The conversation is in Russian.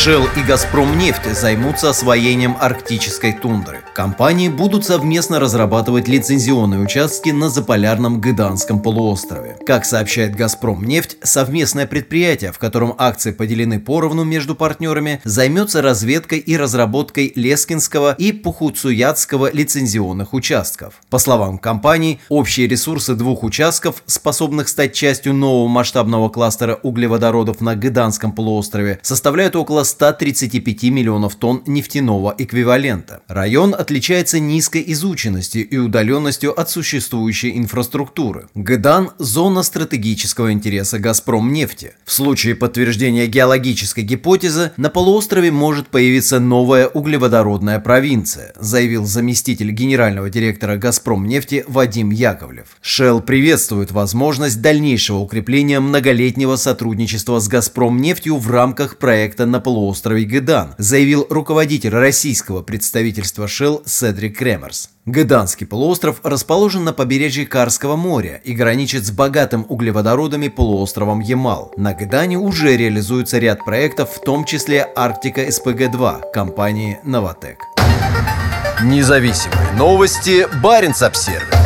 Shell и «Газпром» нефть займутся освоением арктической тундры. Компании будут совместно разрабатывать лицензионные участки на заполярном Гыданском полуострове. Как сообщает «Газпром» нефть, совместное предприятие, в котором акции поделены поровну между партнерами, займется разведкой и разработкой Лескинского и Пухуцуятского лицензионных участков. По словам компании, общие ресурсы двух участков, способных стать частью нового масштабного кластера углеводородов на Гыданском полуострове, составляют около 135 миллионов тонн нефтяного эквивалента. Район отличается низкой изученностью и удаленностью от существующей инфраструктуры. Гыдан – зона стратегического интереса «Газпром» нефти. В случае подтверждения геологической гипотезы на полуострове может появиться новая углеводородная провинция, заявил заместитель генерального директора «Газпром» нефти Вадим Яковлев. Shell приветствует возможность дальнейшего укрепления многолетнего сотрудничества с «Газпром» нефтью в рамках проекта на полуострове полуострове Гедан, заявил руководитель российского представительства Shell Седрик Кремерс. Геданский полуостров расположен на побережье Карского моря и граничит с богатым углеводородами полуостровом Ямал. На Гедане уже реализуется ряд проектов, в том числе Арктика СПГ-2 компании «Новотек». Независимые новости. Барин обсервис